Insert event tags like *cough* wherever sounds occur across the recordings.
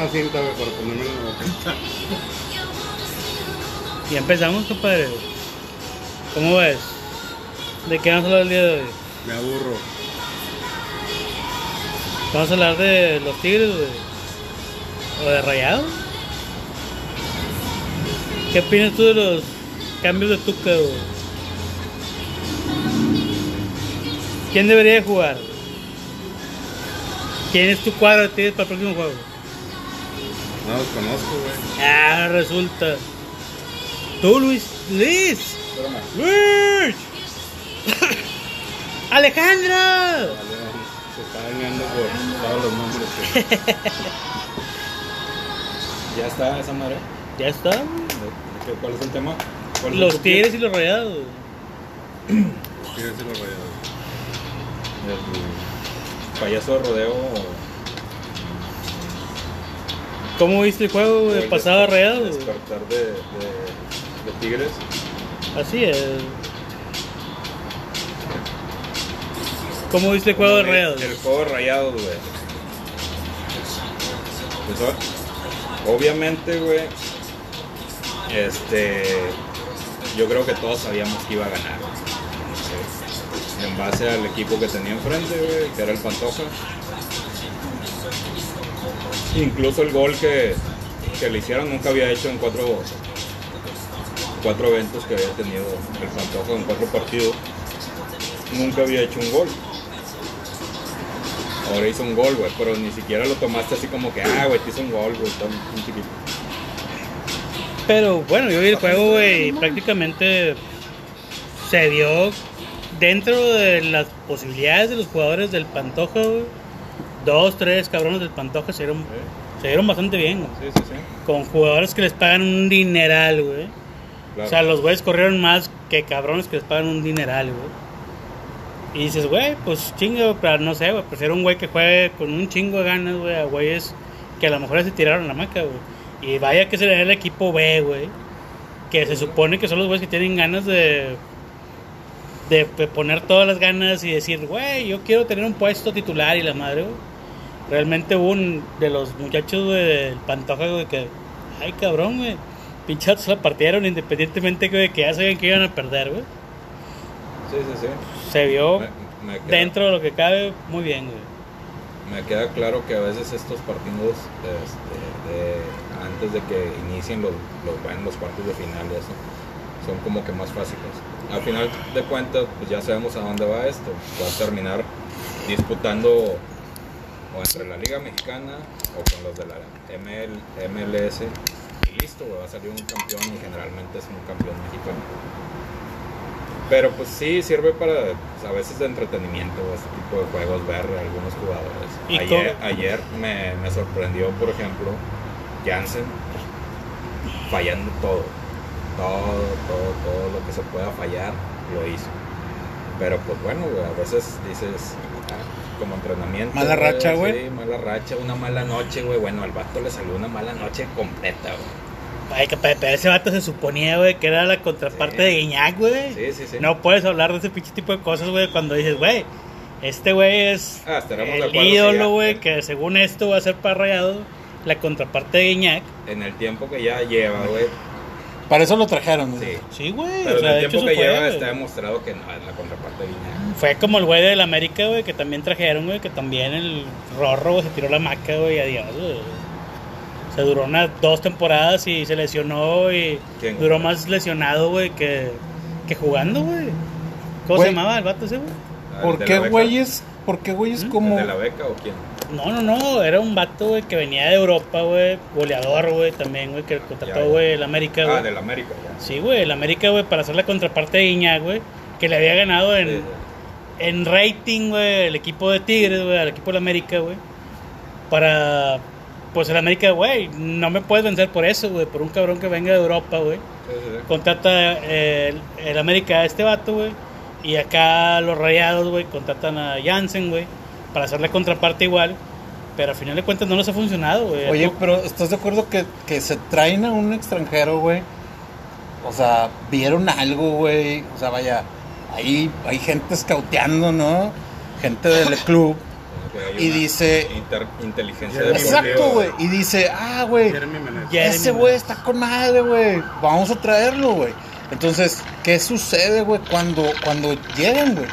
una cinta, güey, para ponerme en la boca. Y empezamos, compadre. ¿Cómo ves? ¿De qué vamos a hablar el día de hoy? Me aburro. Vamos a hablar de los tigres, güey. O de rayados. ¿Qué opinas tú de los cambios de Tuca, güey? ¿Quién debería de jugar? ¿Quién es tu cuadro de tigres para el próximo juego? No los conozco, güey. Ah, resulta. Tú, Luis. Luis. Espérame. Luis. *coughs* Alejandra. Vale, se está dañando por todos los nombres que... *laughs* ¿Ya está esa madre? Ya está. ¿De- de qué- ¿Cuál es el tema? ¿Cuál es el Los topic? tigres y los rayados. Los tigres y los rayados. El payaso de rodeo. ¿Cómo viste el juego de el pasado a desper- rayados? güey? Despertar de, de, de Tigres. Así es. ¿Cómo viste el juego de rayados? El juego de rayados, güey. Pues, obviamente, güey. Este. Yo creo que todos sabíamos que iba a ganar. En base al equipo que tenía enfrente, güey, que era el Pantoja. Incluso el gol que, que le hicieron nunca había hecho en cuatro, cuatro eventos que había tenido el Pantoja en cuatro partidos. Nunca había hecho un gol. Ahora hizo un gol, güey, pero ni siquiera lo tomaste así como que, ah, güey, te hizo un gol, güey, está un chiquito. Pero bueno, yo vi el juego, güey, y prácticamente se vio dentro de las posibilidades de los jugadores del Pantoja, güey. Dos, tres cabrones del Pantoja se vieron, se vieron bastante bien, güey. Sí, sí, sí. Con jugadores que les pagan un dineral, güey. Claro. O sea, los güeyes corrieron más que cabrones que les pagan un dineral, güey. Y dices, güey, pues chingo, pero no sé, güey. Prefiero un güey que juegue con un chingo de ganas, güey, a güeyes que a lo mejor se tiraron la maca, güey. Y vaya que será el equipo B, güey. Que se supone que son los güeyes que tienen ganas de, de, de poner todas las ganas y decir, güey, yo quiero tener un puesto titular y la madre, güey. Realmente hubo un de los muchachos del Pantoja, güey, que, ay cabrón, güey. Pinchados la partieron independientemente güey, de que ya sabían que iban a perder, güey. Sí, sí, sí. Se vio Me, me queda, dentro de lo que cabe muy bien, güey. me queda claro que a veces estos partidos, este, de- antes de que inicien los, los, bueno, los cuartos de final y eso, son como que más fáciles. Al final de cuentas, pues ya sabemos a dónde va esto. Va a terminar disputando o entre la Liga Mexicana o con los de la ML, MLS. Y listo, güey, va a salir un campeón y generalmente es un campeón mexicano. Pero pues sí, sirve para pues, a veces de entretenimiento este tipo de juegos, ver a algunos jugadores. ¿Y Ayer, ayer me, me sorprendió, por ejemplo, Jansen fallando todo. Todo, todo, todo lo que se pueda fallar, lo hizo. Pero pues bueno, güey, a veces dices, como entrenamiento. Mala racha, güey. Sí, mala racha, una mala noche, güey. Bueno, al vato le salió una mala noche completa, güey. Ay, que pe- pero ese vato se suponía, güey, que era la contraparte Sí. de Guiñac, güey. Sí, sí, sí. No puedes hablar de ese pinche tipo de cosas, güey, cuando dices, güey, este güey es Ah, el ídolo, güey, que según esto va a ser para Rayado, la contraparte de Guiñac. En el tiempo que ya lleva, güey. Para eso lo trajeron. güey. Sí. Sí, güey, Pero o sea, el tiempo que fue, lleva está demostrado que no es la contraparte de Guiñac. Fue como el güey del América, güey, que también trajeron, güey, que también el Rorro güey, se tiró la maca, güey, adiós, güey. Se duró unas dos temporadas y se lesionó y duró más lesionado, güey, que, que jugando, güey. ¿Cómo Güey. se llamaba el vato ese, güey? Ah, ¿Por ¿el de qué güeyes? ¿Por qué güeyes ¿Mm? como ¿El de la beca o quién? No, no, no, era un vato, güey, que venía de Europa, güey, goleador, güey, también, güey, que contrató, güey, el América, güey. Ah, del América, ya. Sí, güey, el América, güey, para hacer la contraparte de Iñak, güey, que le había ganado en, Sí, en rating, güey, el equipo de Tigres, güey, al equipo del América, güey. Para, pues el América, güey, no me puedes vencer por eso, güey, por un cabrón que venga de Europa, güey. sí. Contrata eh, el, el América a este vato, güey. Y acá los rayados, güey, contratan a Jansen, güey, para hacer la contraparte igual. Pero al final de cuentas no les ha funcionado, güey. Oye, pero ¿estás de acuerdo que, que se traen a un extranjero, güey? O sea, vieron algo, güey. O sea, vaya, ahí hay gente escauteando, ¿no? Gente del *laughs* club. Y dice- inter- inteligencia deportiva. Exacto, güey. Y dice, ah, güey, ese güey está con madre, güey. Vamos a traerlo, güey. Entonces, ¿qué sucede, güey, cuando, cuando llegan, güey?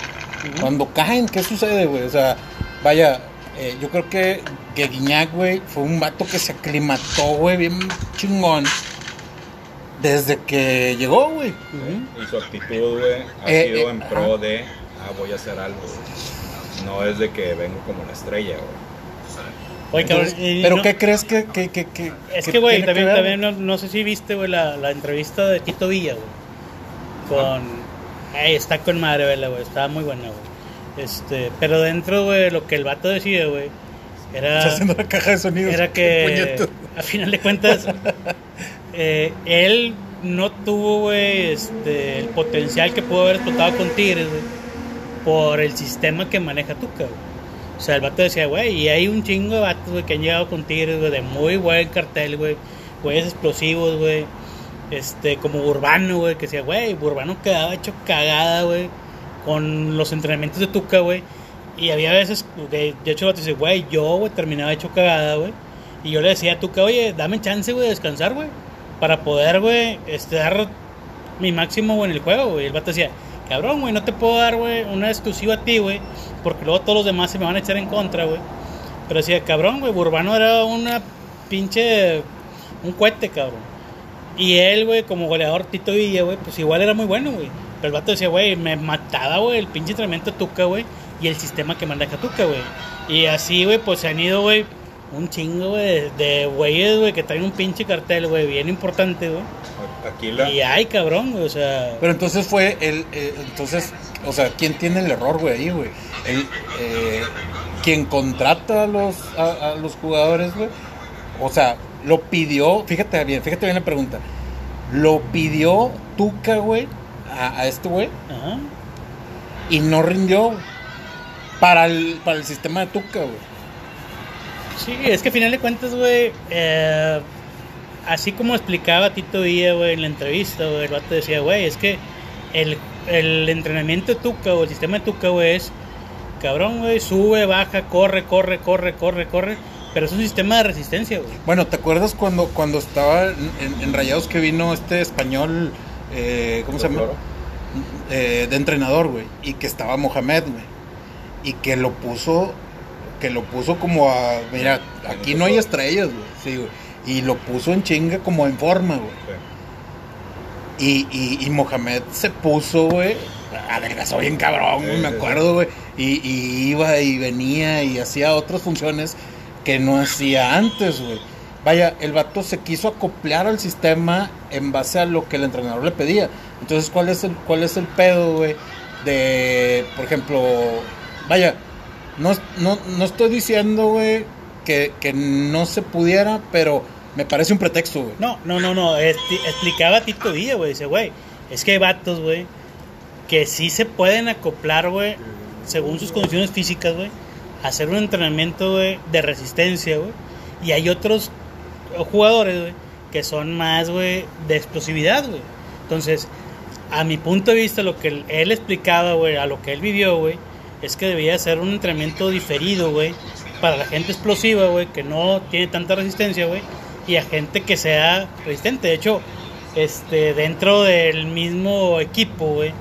Cuando caen, ¿qué sucede, güey? O sea, vaya, eh, yo creo que, que Guiñac, güey, fue un vato que se aclimató, güey, bien chingón. Desde que llegó, güey. Y su actitud, güey, ha Eh, sido eh, en pro de, ah, voy a hacer algo. güey. No es de que vengo como una estrella, güey. Oye, Entonces, ¿Pero no- qué crees que, que, que, que- Es que güey, también, ver, también no, no sé si viste, güey, la, la entrevista de Tito Villa, güey. Con. Ey, está con madre, vela, güey. Estaba muy buena, güey. Este, pero dentro, güey, lo que el vato decía, güey, era. Haciendo la caja de sonidos. Era *laughs* que, a final de cuentas, *laughs* eh, él no tuvo, güey, este, el potencial que pudo haber explotado con Tigres, güey, por el sistema que maneja Tuca, güey. O sea, el vato decía, güey, y hay un chingo de vatos, güey, que han llegado con Tigres, güey, de muy buen cartel, güey, güeyes explosivos, güey, este, como Urbano, güey, que decía, güey, Urbano quedaba hecho cagada, güey, con los entrenamientos de Tuca, güey, y había veces, de, de hecho, dice, güey, yo, güey, terminaba hecho cagada, güey, y yo le decía a Tuca, oye, dame chance, güey, de descansar, güey, para poder, güey, este, dar mi máximo, güey, en el juego, güey, el vato decía, cabrón, güey, no te puedo dar, güey, una exclusiva a ti, güey, porque luego todos los demás se me van a echar en contra, güey. Pero decía, cabrón, güey, Urbano era una pinche. un cohete, cabrón. Y él, güey, como goleador Tito Villa, güey, pues igual era muy bueno, güey. Pero el vato decía, güey, me mataba, güey, el pinche entrenamiento de Tuca, güey, y el sistema que maneja Tuca, güey. Y así, güey, pues se han ido, güey, un chingo, güey, de güeyes, güey, que traen un pinche cartel, güey, bien importante, güey. Aquí la, Y ay, cabrón, güey, o sea. Pero entonces fue el, eh, entonces, o sea, ¿quién tiene el error, güey, ahí, güey? El, eh, quien contrata a los, a, a los jugadores, güey. O sea, lo pidió, fíjate bien, fíjate bien la pregunta. Lo pidió Tuca, güey, a, a este güey, Ajá. y no rindió para el, para el sistema de Tuca, güey. Sí, es que a final de cuentas, güey, eh, así como explicaba Tito Villa, güey, en la entrevista, güey, el vato decía, güey, es que el, el entrenamiento de Tuca o el sistema de Tuca, güey, es cabrón, güey, sube, baja, corre, corre, corre, corre, corre, pero es un sistema de resistencia, güey. Bueno, ¿te acuerdas cuando, cuando estaba en, en- en Rayados que vino este español, eh, ¿cómo se llama? Eh, de entrenador, güey, y que estaba Mohamed, güey, y que lo puso, que lo puso como a, mira, aquí no hay estrellas, güey, sí, güey, y lo puso en chinga como en forma, güey, y, y, y Mohamed se puso, güey, adelgazó bien cabrón, güey, me acuerdo, güey, y, y iba y venía y hacía otras funciones que no hacía antes, güey. Vaya, el vato se quiso acoplar al sistema en base a lo que el entrenador le pedía. Entonces, ¿cuál es el, cuál es el pedo, güey? De, por ejemplo, vaya, no, no, no estoy diciendo, güey, que, que no se pudiera, pero me parece un pretexto, güey. No, no, no, no, explicaba Tito Villa, güey, dice, güey, es que hay vatos, güey, que sí se pueden acoplar, güey, según sus condiciones físicas, güey, hacer un entrenamiento, güey, de resistencia, güey, y hay otros jugadores, que son más, güey, de explosividad, güey. Entonces, a mi punto de vista, lo que él- explicaba, güey, a lo que él vivió, güey, es que debía ser un entrenamiento diferido, güey, para la gente explosiva, güey, que no tiene tanta resistencia, güey, y a gente que sea resistente. De hecho, este, dentro del mismo equipo, güey,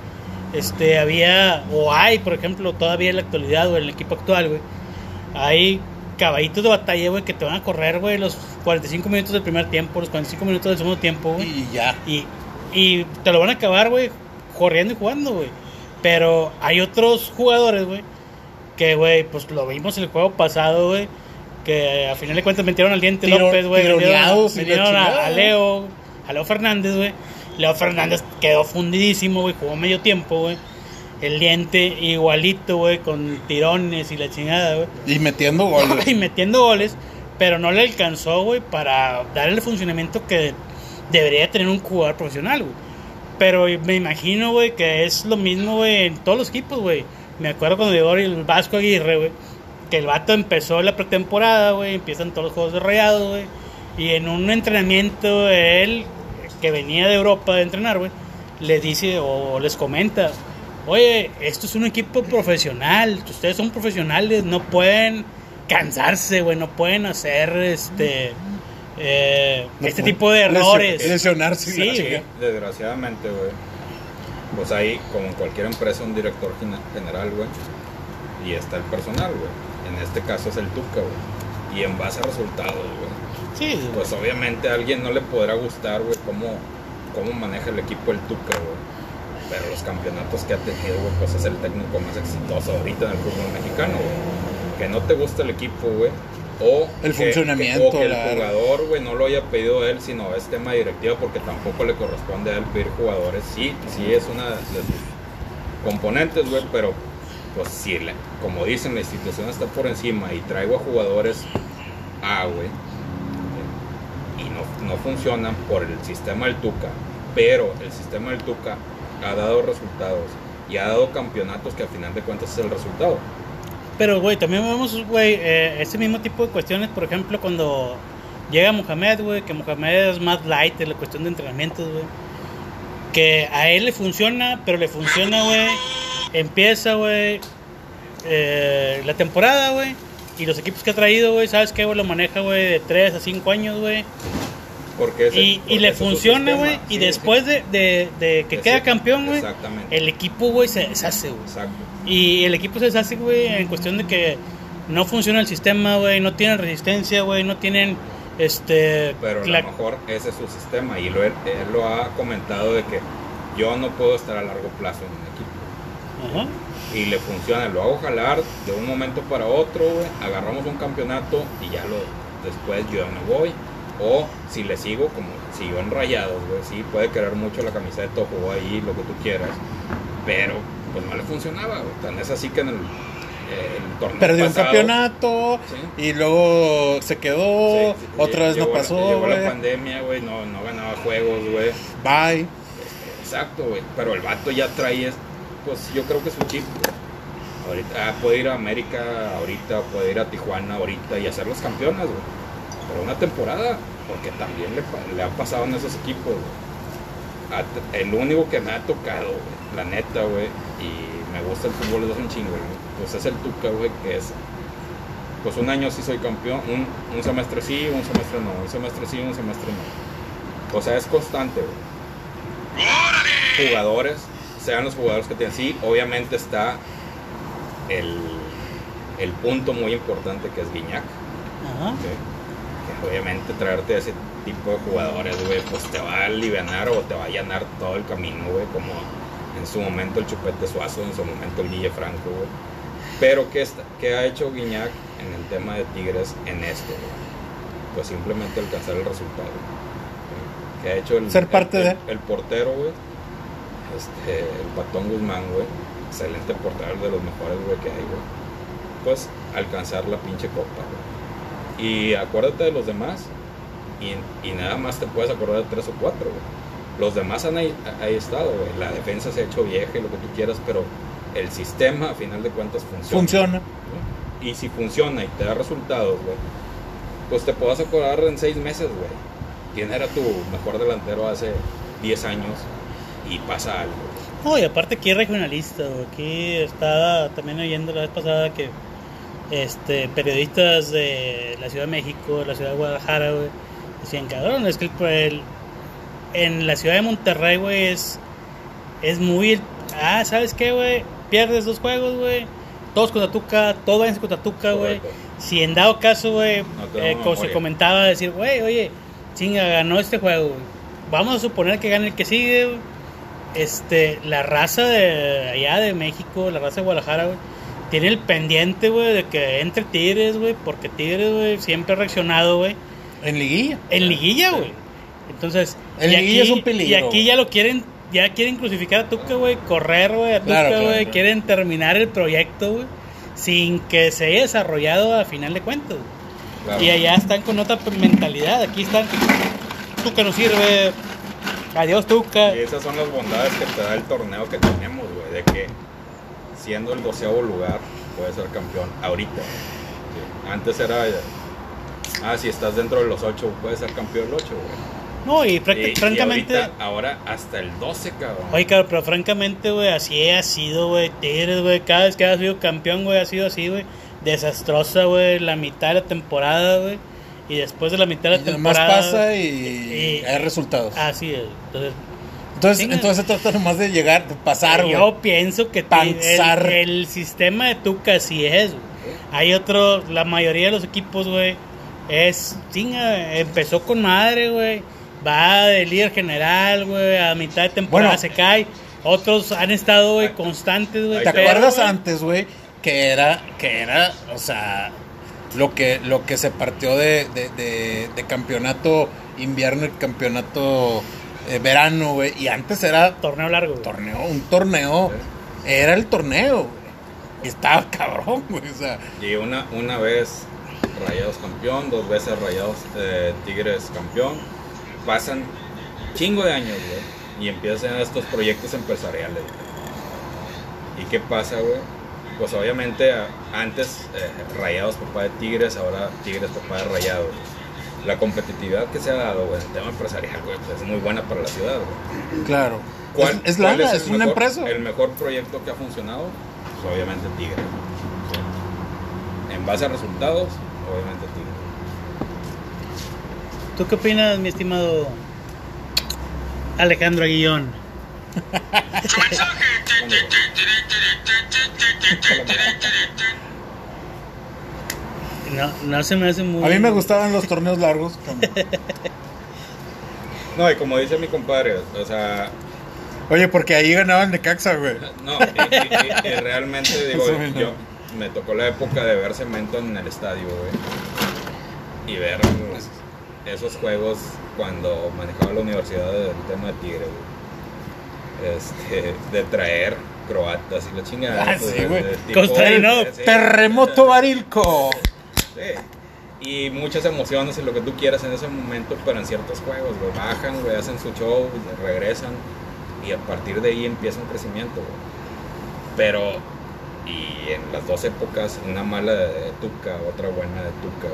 este, había, o hay, por ejemplo, todavía en la actualidad, güey, en el equipo actual, güey, hay caballitos de batalla, güey, que te van a correr, güey, los 45 minutos del primer tiempo, los 45 minutos del segundo tiempo, güey. Y ya. Y, y te lo van a acabar, güey, corriendo y jugando, güey. Pero hay otros jugadores, güey, que, güey, pues lo vimos en el juego pasado, güey, que a final de cuentas metieron al diente Tiro- López, güey. tironeados Metieron a, a Leo, a Leo Fernández, güey. Leo Fernández quedó fundidísimo, güey, jugó medio tiempo, güey. El diente igualito, güey, con tirones y la chingada, güey Y metiendo goles. *laughs* y metiendo goles, pero no le alcanzó, güey, para darle el funcionamiento que debería tener un jugador profesional, güey. Pero me imagino, güey, que es lo mismo, güey, en todos los equipos, güey. Me acuerdo cuando llegó el Vasco Aguirre, güey, que el vato empezó la pretemporada, güey, empiezan todos los juegos de rayados, güey. Y en un entrenamiento, él, que venía de Europa de entrenar, güey, les dice o les comenta, oye, esto es un equipo profesional, ustedes son profesionales, no pueden cansarse, güey, no pueden hacer este eh, No este tipo de errores. lesionarse. Sí, güey. Desgraciadamente, güey. Pues ahí, como en cualquier empresa, un director gene- general, güey. Y está el personal, güey. En este caso es el Tuca, güey. Y en base a resultados, güey. Sí, Pues obviamente a alguien no le podrá gustar, güey, cómo, cómo maneja el equipo el Tuca, güey. Pero los campeonatos que ha tenido, güey, pues es el técnico más exitoso ahorita en el fútbol mexicano, güey. Que no te gusta el equipo, güey. O El que- funcionamiento, o que el jugador, güey, no lo haya pedido él, sino es tema directiva porque tampoco le corresponde a él pedir jugadores. Sí, sí es una de sus componentes, güey, pero pues si, la- como dicen, la institución está por encima y traigo a jugadores A, güey, y no, no funcionan por el sistema del Tuca, pero el sistema del Tuca ha dado resultados y ha dado campeonatos que al final de cuentas es el resultado. Pero, güey, también vemos, güey, eh, ese mismo tipo de cuestiones, por ejemplo, cuando llega Mohamed, güey, que Mohamed es más light en la cuestión de entrenamientos, güey. Que a él le funciona, pero le funciona, güey. Empieza, güey, eh, la temporada, güey. Y los equipos que ha traído, güey, ¿sabes qué, güey? Lo maneja, güey, de 3 a 5 años, güey. Porque ese- Y, y porque le es su funciona, güey. Y Sí, después sí. de, de- de que Ese- queda campeón, güey, el equipo, güey, se deshace, güey. Exacto. Y el equipo se deshace, güey, en cuestión de que no funciona el sistema, güey, no tienen resistencia, güey, no tienen, este... Pero a la- lo mejor ese es su sistema y lo, él, él lo ha comentado de que yo no puedo estar a largo plazo en un equipo. Ajá. y le funciona, lo hago jalar de un momento para otro, güey, agarramos un campeonato y ya lo después yo ya me voy. O si le sigo, como siguió en rayados, güey, sí, puede querer mucho la camiseta, jugó ahí, lo que tú quieras, pero pues no le funcionaba, güey. Tan es así que en el, eh, el torneo Perdió un campeonato Sí. y luego se quedó, sí, sí, otra vez no llegó la- pasó, Llegó la pandemia, güey, no, no ganaba juegos, güey. Bye. Exacto, güey. Pero el vato ya trae, es- pues yo creo que es un chip. güey. Ahorita ah, puede ir a América ahorita, puede ir a Tijuana ahorita y hacer los campeones, güey. Pero una temporada, porque también le, le ha pasado en esos equipos. A- El único que me ha tocado, güey, la neta, güey, y me gusta el fútbol hace un chingo, pues es el Tuca, güey, que es, pues un año sí soy campeón, un, un semestre sí, un semestre no, un semestre sí, un semestre no. O sea, es constante, güey jugadores, sean los jugadores que tienen. Sí, obviamente está el, el punto muy importante que es Guiñac. Ajá. Obviamente traerte ese tipo de jugadores, güey, pues te va a aliviar o te va a allanar todo el camino, güey, como en su momento el Chupete Suazo, en su momento el Guille Franco, güey. Pero ¿qué, está- qué ha hecho Guiñac en el tema de Tigres en esto, güey? Pues simplemente alcanzar el resultado. güey. ¿Qué ha hecho el, Ser parte el- de. el- el portero, güey? Este, el Patón Guzmán, güey. Excelente portero, de los mejores, güey, que hay, güey. Pues alcanzar la pinche copa, güey. Y acuérdate de los demás. Y, y nada más te puedes acordar de tres o cuatro, güey. Los demás han ahí, ahí estado, güey. La defensa se ha hecho vieja y lo que tú quieras, pero el sistema, a final de cuentas, funciona. Funciona. Y si funciona y te da resultados, güey, pues te puedas acordar en seis meses, güey. ¿Quién era tu mejor delantero hace 10 años? Y pasa algo. No, y aparte aquí es regionalista, güey. Aquí estaba también oyendo la vez pasada que este periodistas de la Ciudad de México, de la Ciudad de Guadalajara, güey, decían, cabrón, es que el, el- en la Ciudad de Monterrey, güey, es, es muy... ah, ¿sabes qué, güey? Pierdes dos juegos, güey. Todos contra Tuca, todo váyanse contra Tuca, güey. Si en dado caso, güey, No eh, como se comentaba, decir, güey, oye, chinga, ganó este juego, güey. Vamos a suponer que gane el que sigue, güey. Este, la raza de allá de México, la raza de Guadalajara, güey, tiene el pendiente, güey, de que entre Tigres, güey, porque Tigres, güey, siempre ha reaccionado, güey, En liguilla. en liguilla, güey. Entonces, En y liguilla es un peligro, Y aquí ya lo quieren, ya quieren crucificar a Tuca, güey, correr, güey, a Tuca, güey, claro, claro. quieren terminar el proyecto, güey, sin que se haya desarrollado a final de cuentas. Y allá están con otra mentalidad. Aquí están. Tuca no sirve. Adiós, Tuca. Y esas son las bondades que te da el torneo que tenemos, güey, de que siendo el doceavo lugar puedes ser campeón ahorita. Sí. Antes era, ah, si estás dentro de los ocho puedes ser campeón del ocho, güey. No, y, Y- y francamente. ahorita, ahora hasta el 12, cabrón. Oye, cabrón, pero francamente, güey, así ha sido, güey. Tigres, güey, cada vez que ha sido campeón, güey, ha sido así, güey. Desastrosa, güey, la mitad de la temporada, güey. Y después de la mitad de la Y temporada. pasa y, y- hay resultados. Así es. Entonces, entonces, chinga. entonces se trata nomás de llegar, de pasar, güey. yo pienso que el, el sistema de Tuca así es, güey. Hay otro, la mayoría de los equipos, güey, es, chinga, empezó con madre, güey. Va de líder general, güey, a mitad de temporada Bueno. se cae. Otros han estado, güey, constantes, güey. ¿Te pero, acuerdas antes, güey? Que era, que era, o sea, lo que, lo que se partió de, de, de- de campeonato invierno y campeonato eh, verano, güey. Y antes era Torneo largo, güey. torneo, un torneo. Era el torneo, güey. Y estaba *laughs* cabrón, güey. O sea, Y una, una vez Rayados campeón, dos veces Rayados eh, Tigres campeón. Pasan chingo de años, güey. Y empiezan estos proyectos empresariales. güey. ¿Y qué pasa, güey? Pues obviamente antes eh, Rayados papá de Tigres, ahora Tigres papá de Rayados. La competitividad que se ha dado, güey, en el tema empresarial, güey, pues es muy buena para la ciudad, güey. claro. ¿Cuál- es, es cuál lana, el es, una mejor- empresa. El mejor proyecto que ha funcionado, pues obviamente Tigre. Sí. En base a resultados, obviamente Tigre. ¿Tú qué opinas, mi estimado Alejandro Aguillón? No, no se me hace muy... A mí me gustaban los torneos largos. *laughs* No, y como dice mi compadre, o sea, Oye, porque ahí ganaban de Caxa, güey. no, y, y- y- y realmente *laughs* digo, yo me tocó la época de ver cemento en el estadio, güey. Y ver pues, esos juegos cuando manejaba la universidad del tema de Tigre, güey. Este, de traer croatas y la chingada. Ah, pues, sí, güey. de tipo- Costarino. Sí, Terremoto Barilco. Y muchas emociones y lo que tú quieras en ese momento, pero en ciertos juegos, güey. Bajan, güey, hacen su show, regresan. Y a partir de ahí empieza un crecimiento. Pero, y en las dos épocas, una mala de Tuca, otra buena de Tuca.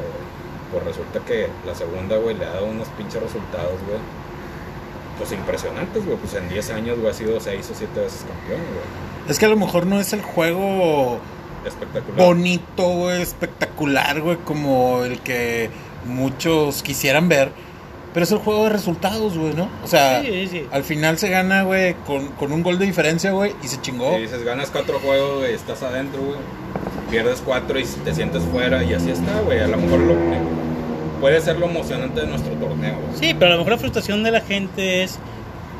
Pues resulta que la segunda, güey, le ha dado unos pinches resultados, güey. Pues impresionantes, güey. Pues en 10 años, güey, ha sido 6 o 7 veces campeón, güey. Es que a lo mejor no es el juego Espectacular. bonito, güey, espectacular, güey, como el que muchos quisieran ver. Pero es el juego de resultados, güey, ¿no? O sea, Sí, sí. al final se gana, güey, con, con un gol de diferencia, güey, y se chingó. Y dices, ganas cuatro juegos, güey, estás adentro, güey. Pierdes cuatro y te sientes fuera y así está, güey. A lo mejor lo, puede ser lo emocionante de nuestro torneo, güey. Sí, pero a lo mejor la frustración de la gente es,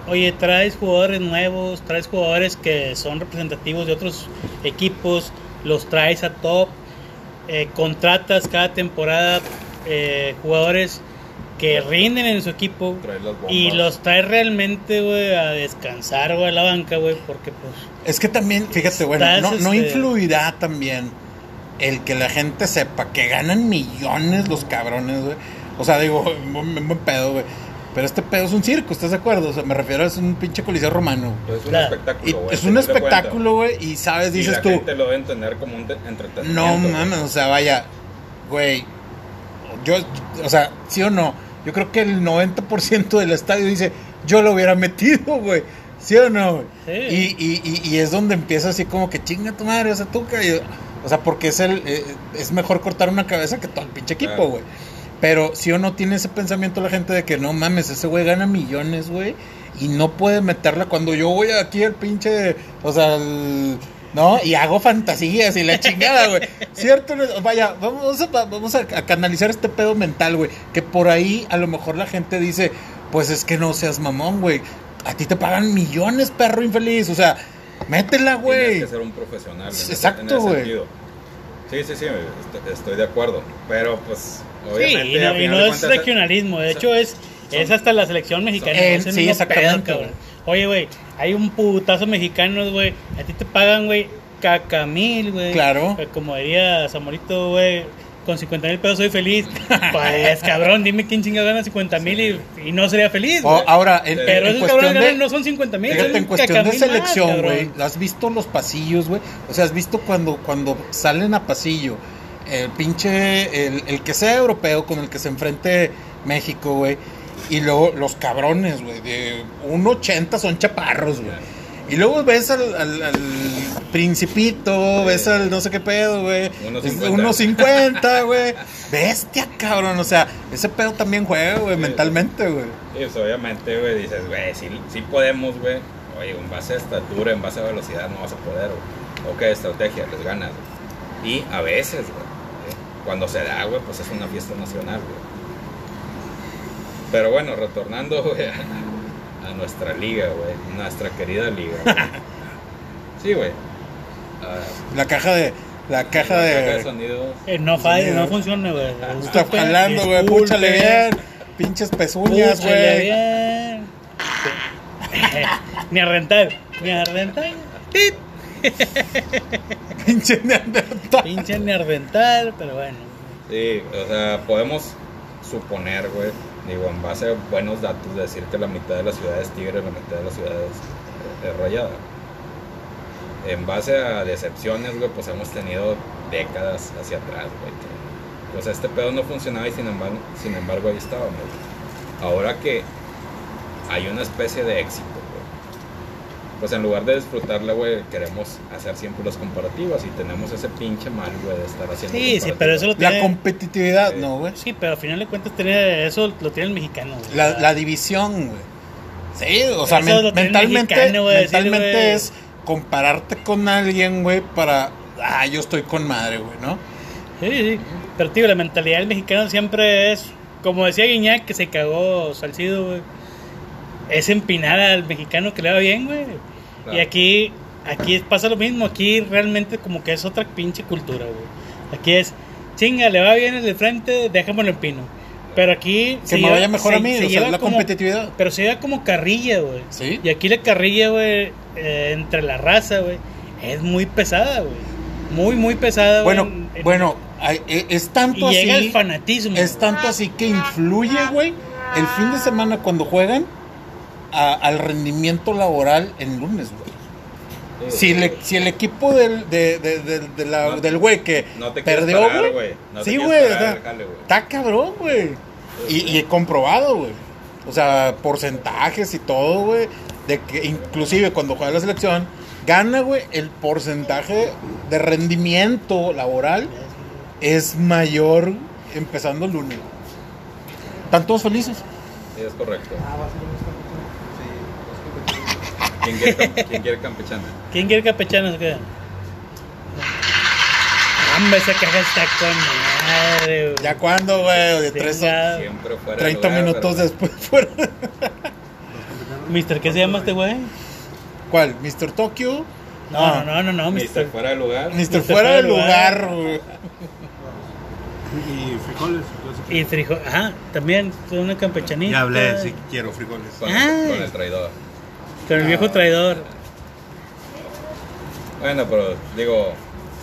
oye, traes jugadores nuevos, traes jugadores que son representativos de otros equipos, los traes a top, eh, contratas cada temporada eh, jugadores que rinden en su equipo y los traes realmente, güey, a descansar, güey, a la banca, güey, porque pues... Es que también, fíjate, bueno, Estás, no, no este- influirá también el que la gente sepa que ganan millones los cabrones, güey. O sea, digo, *laughs* buen, buen pedo, güey. Pero este pedo es un circo, ¿estás de acuerdo? O sea, me refiero a es un pinche coliseo romano. Es un Claro. Espectáculo, güey. es un espectáculo, güey, y sabes, cuentas. Y dices la tú, gente lo debe entender como un te- entretenimiento. no güey. mames, o sea, vaya, güey, yo, o sea, sí o no, yo creo que el 90% del estadio dice, yo lo hubiera metido, güey, sí o no, güey. Sí. Y, y, y, y es donde empieza así como que chinga tu madre, o sea, tú, que- o sea, porque es el, eh, es mejor cortar una cabeza que todo el pinche equipo, Claro. Pero si o no tiene ese pensamiento la gente de que no mames, ese güey gana millones, güey, y no puede meterla cuando yo voy aquí al pinche, o sea, al- ¿no? Y hago fantasías y la chingada, güey. *laughs* ¿Cierto? Vaya, vamos a, vamos a, canalizar este pedo mental, güey. Que por ahí a lo mejor la gente dice, pues es que no seas mamón, güey. A ti te pagan millones, perro infeliz. O sea, métela, Tienes güey. que ser un profesional. Exacto, güey. Sí, sí, sí, estoy de acuerdo. Pero pues, Sí, y no, y no es cuentas, regionalismo, de hecho es, es hasta la selección mexicana. Eh, es el sí, exactamente, pedo, cabrón. Oye, güey, hay un putazo mexicanos, güey, a ti te pagan, güey, cacamil, güey. Claro. Eh, Como diría Zamorito, güey, con 50 mil pesos soy feliz. *laughs* pues, cabrón, dime quién chinga gana 50 mil y, y no sería feliz, O, güey. ahora, en, Pero en esos cabrones cuestión de... no son 50 mil, Fíjate, son en cuestión de selección, güey, ¿has visto los pasillos, güey? O sea, ¿has visto cuando, cuando salen a pasillo el pinche, el, el que sea europeo con el que se enfrente México, güey? Y luego los cabrones, güey, de 1.80 son chaparros, güey. Y luego ves al, al, al principito, ves al no sé qué pedo, güey. 1.50. 1.50, *laughs* güey. Bestia, cabrón. O sea, ese pedo también juega, güey, Sí. mentalmente, güey. Y pues, obviamente, güey, dices, güey, sí, sí podemos, güey. Oye, en base a estatura, en base a velocidad, no vas a poder, güey. Ok, estrategia, les ganas, güey. Y a veces, güey. Cuando se da, güey, pues es una fiesta nacional, güey. Pero bueno, retornando, *laughs* güey, a, a nuestra liga, güey. Nuestra querida liga. güey. *laughs* Sí, güey. Ah, La caja de. La caja la caja de sonidos. Eh, no falla, no funciona, güey. Está Disculpe, jalando, güey. Púchale bien. Pinches pezuñas, púchale güey. bien. *laughs* ni a rentar, ni a rentar. Pip. *laughs* Pinche neandertal. Pinche rentar, pero bueno. Sí, o sea, podemos suponer, güey, digo, en base a buenos datos, decir que la mitad de la ciudad es tigre, la mitad de la ciudad es, es rayada. En base a decepciones, güey, pues hemos tenido décadas hacia atrás, güey. que, Pues este pedo no funcionaba y sin embargo, sin embargo ahí estábamos. Ahora que hay una especie de éxito. Pues en lugar de disfrutarla, güey, queremos hacer siempre los comparativos y tenemos ese pinche mal, güey, de estar haciendo Sí, sí, pero eso lo La tiene. competitividad, Sí. no, güey. Sí, pero al final de cuentas tiene eso lo tiene el mexicano. güey. La, la división, güey. Sí, o sea, men- mentalmente, mexicano, güey, decir, mentalmente es compararte con alguien, güey, para. Ah, yo estoy con madre, güey, ¿no? Sí, sí. Pero, tío, la mentalidad del mexicano siempre es, como decía Guiñac, que se cagó Salcido, güey. Es empinar al mexicano que le va bien, güey. Claro. Y aquí, aquí pasa lo mismo. Aquí realmente como que es otra pinche cultura, güey. Aquí es, chinga, le va bien el de frente, déjamelo en pino. Pero aquí... Que me vaya mejor se- a mí, se o sea, la como- competitividad. Pero se lleva como carrilla, güey. Sí. Y aquí la carrilla, güey, eh, entre la raza, güey, es muy pesada, güey. Muy, muy pesada, güey. Bueno, en- en- bueno, e- es Y tanto llega así. el fanatismo. Es tanto así que influye, güey, el fin de semana cuando juegan a- al rendimiento laboral en lunes, güey. Si, le- si el equipo del, de, de- de- de la- No- del güey que no te quieres perdió, parar, güey. No sí, güey. parar jale. Está cabrón, güey. Y, y comprobado, güey. O sea, porcentajes y todo, güey. De que inclusive cuando juega la selección, gana, güey, el porcentaje de rendimiento laboral es mayor empezando el lunes. Están todos felices. Sí, es correcto. ¿Quién quiere, cam- quién quiere campechana? ¿Quién quiere campechano se queda? Hombre, esa caja está con madre, güey. ¿Ya cuándo, güey? De tres Venga. Siempre fuera de 30 lugar, minutos pero- después fuera. Mister, ¿qué se llama este güey? ¿Cuál? ¿Mr. Tokyo? No, no, no, no, no, Mister Mister. fuera de lugar. Mr. Mr. fuera de lugar, güey. Y frijoles. Y frijol, ajá, también son una campechanita. Ya hablé, sí quiero frijoles. Con, con el traidor. Con el viejo traidor. Bueno, pero digo,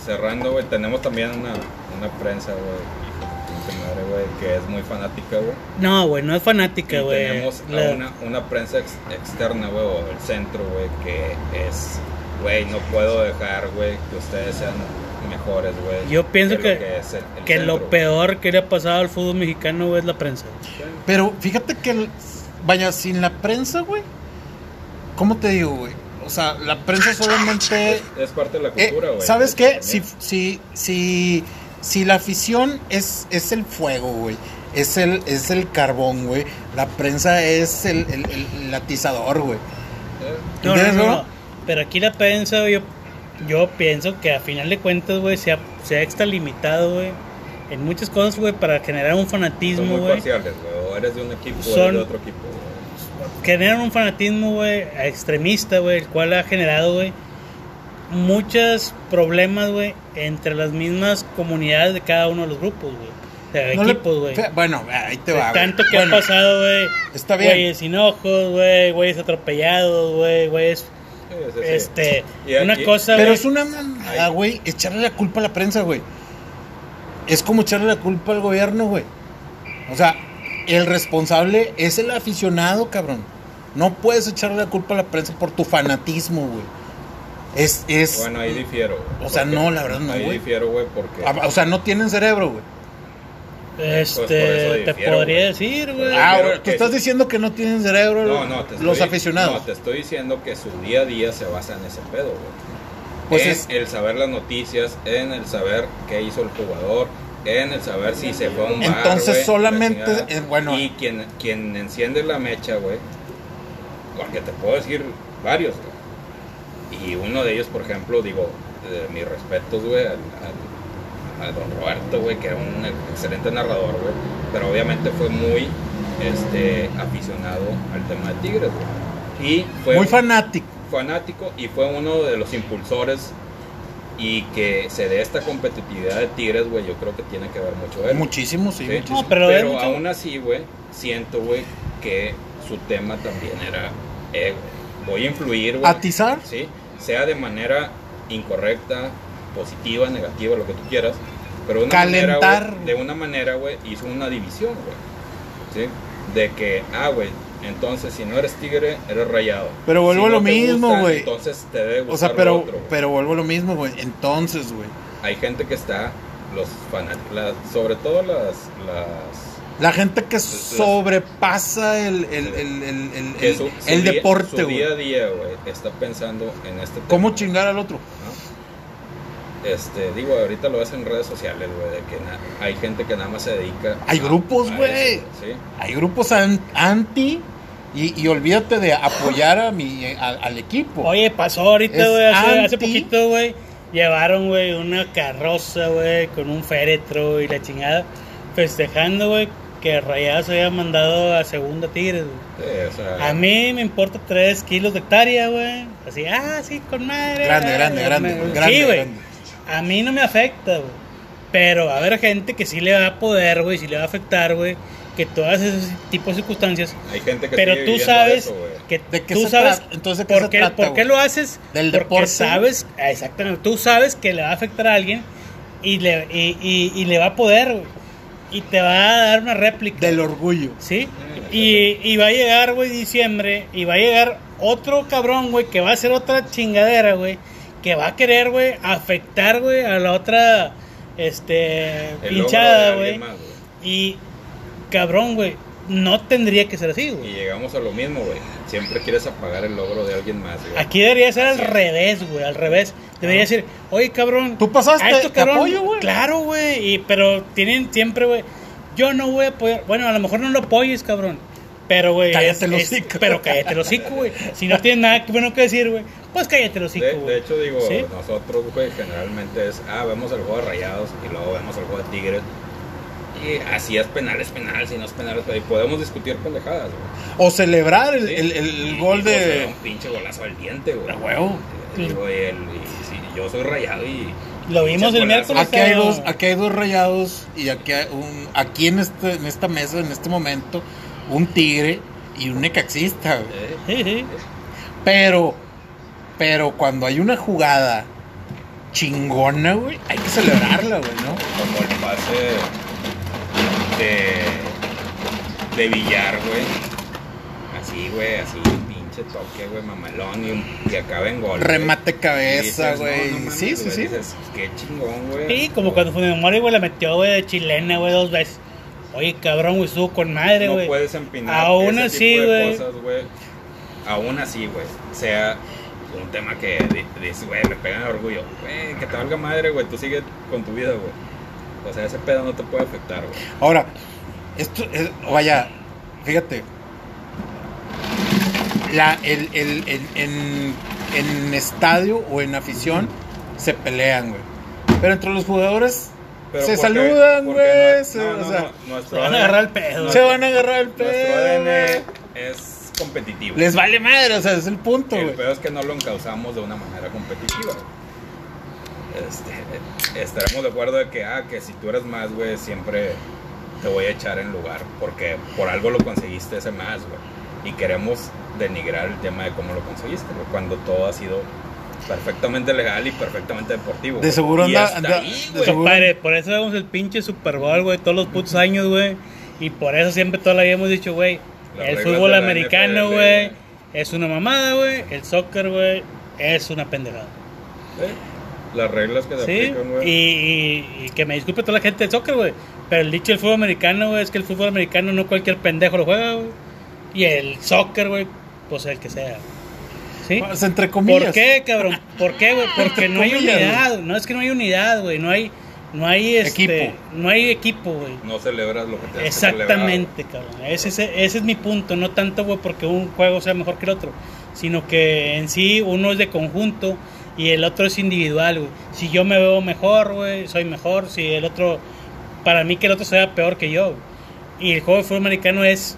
cerrando, güey, tenemos también una, una prensa, güey, hijo de pinche madre, güey, que es muy fanática, güey. No, güey, no es fanática, güey. tenemos a La- una, una prensa ex- externa, güey, o el centro, güey, que es, güey, no puedo dejar, güey, que ustedes sean mejores, güey. Yo pienso que- es el- el Que centro, lo güey. peor que le ha pasado al fútbol mexicano güey, es la prensa. Pero fíjate que, el- vaya, sin la prensa, güey. ¿Cómo te digo, güey? O sea, la prensa solamente. Es, parte de la Eh, cultura, güey. ¿Sabes qué? Si, si, si, si la afición es, es el fuego, güey. Es el, es el carbón, güey. La prensa es el, el, el atizador, güey. Eh, No, no, ¿Entiendes, no, no? Pero aquí la prensa, yo, yo pienso que a final de cuentas, güey, se ha, se ha extralimitado, güey, en muchas cosas, güey, para generar un Son fanatismo, muy güey. parciales, güey. O eres de un equipo o Son- eres de otro equipo, güey. Generan un fanatismo, güey, extremista, güey, el cual ha generado, güey, muchos problemas, güey, entre las mismas comunidades de cada uno de los grupos, güey. O sea, No equipos, güey. Bueno, ahí te va. Tanto que Bueno, ha pasado, güey. está bien. Güeyes sin ojos, güey, güeyes atropellados, güey, güeyes. Sí, sí, sí. Este, una y- cosa, Pero es una mamada, güey, echarle la culpa a la prensa, güey. Es como echarle la culpa al gobierno, güey. O sea, el responsable es el aficionado, cabrón. No puedes echarle la culpa a la prensa por tu fanatismo, güey. Es, es... Bueno, ahí difiero, güey. O sea, no, la verdad no, Ahí güey. difiero, güey, porque... Ah, O sea, no tienen cerebro, güey. Este, Pues por eso te difiero, podría güey. decir, güey. Ah, Pero güey, tú estás diciendo que no tienen cerebro No, no, te los estoy- aficionados. No, te estoy diciendo que su día a día se basa en ese pedo, güey. Pues en es- el saber las noticias, en el saber qué hizo el jugador, en el saber si se fue a un bar, Entonces, güey, solamente, la chingada. eh, bueno. Y quien, quien enciende la mecha, güey, porque te puedo decir varios, güey. Y uno de ellos, por ejemplo, digo, eh, mis respetos, güey, al, al- a don Roberto, güey, que era un excelente narrador, güey. Pero obviamente fue muy este, aficionado al tema de Tigres, güey. Y fue Muy fanático. fanático y fue uno de los impulsores y que se dé esta competitividad de Tigres, güey, yo creo que tiene que ver mucho él. Muchísimo, sí, Sí. muchísimo. No, pero pero mucho- aún así, güey, siento, güey, que su tema también era, eh, voy a influir, güey. ¿Atizar? Sí, sea de manera incorrecta, positiva, negativa, lo que tú quieras, pero de una Calentar. manera, de una manera, güey, hizo una división, güey. ¿Sí? De que, ah, güey, entonces si no eres tigre, eres rayado. Pero vuelvo Si a lo mismo, güey. Entonces te debe O gustar sea, pero, otro, pero vuelvo a lo mismo, güey. Entonces, güey. Hay gente que está, los fanáticos, sobre todo las, las La gente que sobrepasa el, el, el, el, el, su- su el día- deporte, güey. día a día, güey, está pensando en este tema. ¿Cómo chingar al otro? ¿no? Este, digo, ahorita lo ves en redes sociales, güey, de que na- hay gente que nada más se dedica. Hay a- grupos, güey. Sí. Hay grupos an- anti y, y olvídate de apoyar a mi, a- al equipo. Oye, pasó ahorita, güey, hace, poquito, güey. Llevaron, güey, una carroza, güey, con un féretro y la chingada. Festejando, güey, que Rayados había mandado a segunda Tigres. Sí, o sea, A mí me importa 3 kilos de hectárea, güey. Así, ah, sí, con madre. Grande, grande, grande, me- grande, Sí, güey. grande. A mí no me afecta, güey. Pero va a haber gente que sí le va a poder, güey, sí le va a afectar, güey. Que todas esos tipos de circunstancias. hay gente que Pero tú sabes eso, güey. que ¿De qué tú se sabes? Entonces, ¿de qué por se qué, trata, por qué lo haces Del porque deporte. sabes exactamente tú sabes que le va a afectar a alguien y le y, y- y le va a poder güey, y te va a dar una réplica Del orgullo. sí y, y va a llegar güey diciembre y va a llegar otro cabrón güey que va a hacer otra chingadera güey que va a querer güey afectar güey a la otra este El güey. y cabrón güey no tendría que ser así Y güey llegamos a lo mismo, güey. Siempre quieres apagar el logro de alguien más, güey. Aquí debería ser al revés, güey, al revés. Debería decir, oye, cabrón. Tú pasaste, a esto, te apoyo, güey. Claro, güey. y- Pero tienen siempre, güey. Yo no voy a apoyar. Bueno, a lo mejor no lo apoyes, cabrón. Pero, güey. Cállate es- hocico. Pero cállate el hocico, güey. Si no tienes nada que- bueno que decir, güey, pues cállate el hocico, De, güey. de hecho, digo, ¿Sí? nosotros, güey, generalmente es, ah, vemos el juego de Rayados y luego vemos el juego de Tigres. Y así es penal, es penal, si no es penal, es penal. Y podemos discutir pendejadas, güey. O celebrar el, Sí. el, gol de. un pinche golazo al diente, güey. Huevo. Y, digo, y el- y sí, yo soy rayado y. Lo vimos el miércoles. Aquí hay, dos, aquí hay dos rayados y aquí, hay un, aquí en, este, en esta mesa, en este momento, un tigre y un necaxista. güey. Eh, sí. Pero, pero cuando hay una jugada chingona, güey, hay que celebrarla, güey, ¿no? como el pase de, de Villar, güey. Así, güey, así, pinche toque, güey, mamalón y, y acaba en gol. Remate cabeza, no, güey. no sí, sí, sí. dices, qué chingón, güey. Sí, como cuando fue memoria, güey, la metió, güey, de chilena, güey, dos veces. Oye, cabrón, güey, estuvo con madre, no güey. puedes empinar Aún ese así, güey. Aún así, güey. Sea un tema que di- dices, güey, le pegan el orgullo. Güey, que te valga madre, güey. Tú sigues con tu vida, güey. O sea, ese pedo no te puede afectar, güey. Ahora, esto es, vaya, fíjate. La, el, el, el- en, en estadio o en afición se pelean, güey. Pero entre los jugadores Pero se saludan, Porque güey. no- se- no, o no, sea, no, nuestro Se van a agarrar el pedo. se van a agarrar el pedo. Es competitivo. Les vale madre, o sea, es el punto, El güey. peor es que no lo encauzamos de una manera competitiva. güey. Este, estaremos de acuerdo de que, ah, que si tú eres más, güey, siempre te voy a echar en lugar. Porque por algo lo conseguiste ese más, güey. Y queremos denigrar el tema de cómo lo conseguiste, güey. Cuando todo ha sido perfectamente legal y perfectamente deportivo. De seguro anda- ahí, de seguro- por eso vemos el pinche Super Bowl, güey, todos los putos años, güey. Y por eso siempre toda la vida hemos dicho, güey, Las el fútbol americano, NFL, güey, güey. es una mamada, güey. El soccer, güey, es una pendejada. ¿Eh? Las reglas que se Sí, aplican, güey. y, y- y que me disculpe toda la gente del soccer, güey. Pero el dicho del fútbol americano, güey, es que el fútbol americano no cualquier pendejo lo juega, güey. Y el soccer, güey, pues el que sea. ¿Sí? Pues, entre comillas. ¿Por qué, cabrón? ¿Por qué, güey? Porque Entre no hay comillas, unidad. No es que no hay unidad, güey. No hay, no hay este, Equipo. No hay equipo, güey. No celebras lo que tienes Exactamente, cabrón. Ese, ese, ese es mi punto. No tanto, güey, porque un juego sea mejor que el otro. Sino que en sí uno es de conjunto y el otro es individual, güey. Si yo me veo mejor, güey, soy mejor. Si el otro, para mí que el otro sea peor que yo. Y el juego de fútbol americano es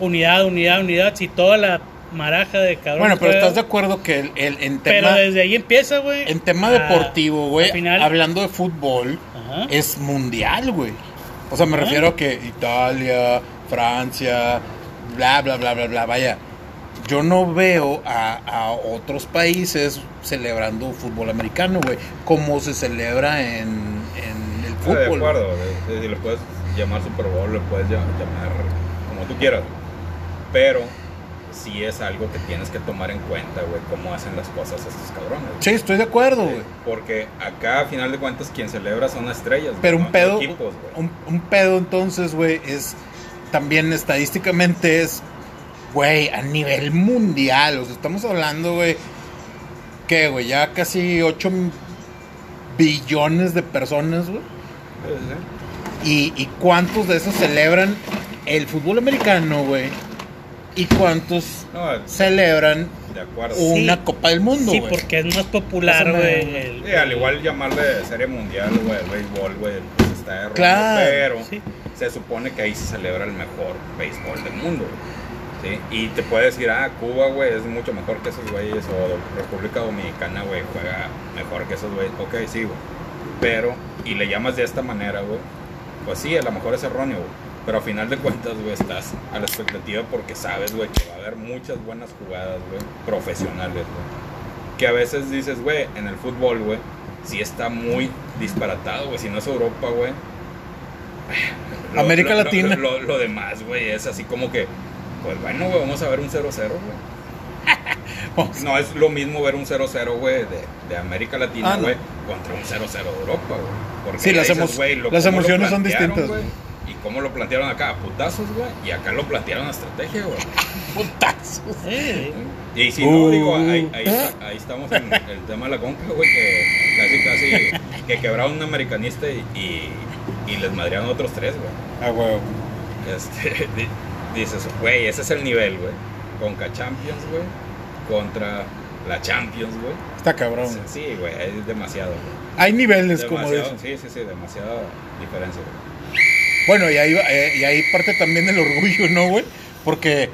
unidad, unidad, unidad. Si toda la maraja de cabrón. Bueno, pero estás de acuerdo que el, el- en Pero tema, desde ahí empieza, güey. en tema a- deportivo, güey, hablando de fútbol, Ajá. es mundial, güey. O sea, me Ajá. refiero a que Italia, Francia, bla, bla, bla, bla, bla, vaya. Yo no veo a, a otros países celebrando fútbol americano, güey, como se celebra en, en el Estoy de fútbol. acuerdo, güey. Si le puedes llamar Super Bowl, le puedes llam- llamar como tú quieras. Pero sí es algo que tienes que tomar en cuenta, güey, cómo hacen las cosas estos cabrones. güey. Sí, estoy de acuerdo, güey. Porque acá, a final de cuentas, quien celebra son estrellas. güey, Pero un pedo, equipos, güey. un, un pedo entonces, güey, es también estadísticamente es, güey, a nivel mundial. O sea, estamos hablando, güey, que, güey, ya casi 8 billones de personas, güey. Y, y cuántos de esos celebran el fútbol americano, güey. Y cuántos. No, celebran de acuerdo. una Sí. Copa del Mundo, Sí, güey. porque es más popular, güey. Sí, al igual llamarle Serie Mundial, güey, el béisbol, güey, pues está erróneo, Claro, pero sí. se supone que ahí se celebra el mejor béisbol del mundo, güey, ¿sí? Y te puede decir, ah, Cuba, güey, es mucho mejor que esos güeyes, o República Dominicana, güey, juega mejor que esos güeyes, ok, sí, güey, pero, y le llamas de esta manera, güey, pues sí, a lo mejor es erróneo, güey. Pero a final de cuentas, güey, estás a la expectativa porque sabes, güey, que va a haber muchas buenas jugadas, güey, profesionales, güey que a veces dices, güey, en el fútbol, güey, sí está muy disparatado, güey. Si no es Europa, güey. *sighs* América lo- lo- Latina. Lo, lo demás, güey, es así como que, pues bueno, güey, vamos a ver un 0-0, güey. *laughs* No es lo mismo ver un 0-0, güey, de, de América Latina, Ah, no. güey, contra un 0-0 de Europa, güey. Porque Sí, las emo- güey, lo- las emociones son distintas, güey, Y cómo lo plantearon acá, putazos, güey. Y acá lo plantearon a estrategia, güey. *laughs* Putazos. Sí. Y si no, Uh. digo, ahí, ahí, está- ahí estamos en el tema de la conca, güey, que casi, casi, que quebraron un americanista y, y, y les madrearon otros tres, güey. Ah, güey. Este, *laughs* dices, güey, ese es el nivel, güey. Conca Champions, güey, contra la Champions, güey. Está cabrón. güey. Sí, güey, es demasiado, güey. Hay niveles, como Demasiado, dices. sí, sí, sí, demasiada diferencia, güey. Bueno, y ahí, eh, y ahí parte también el orgullo, ¿no, güey? Porque,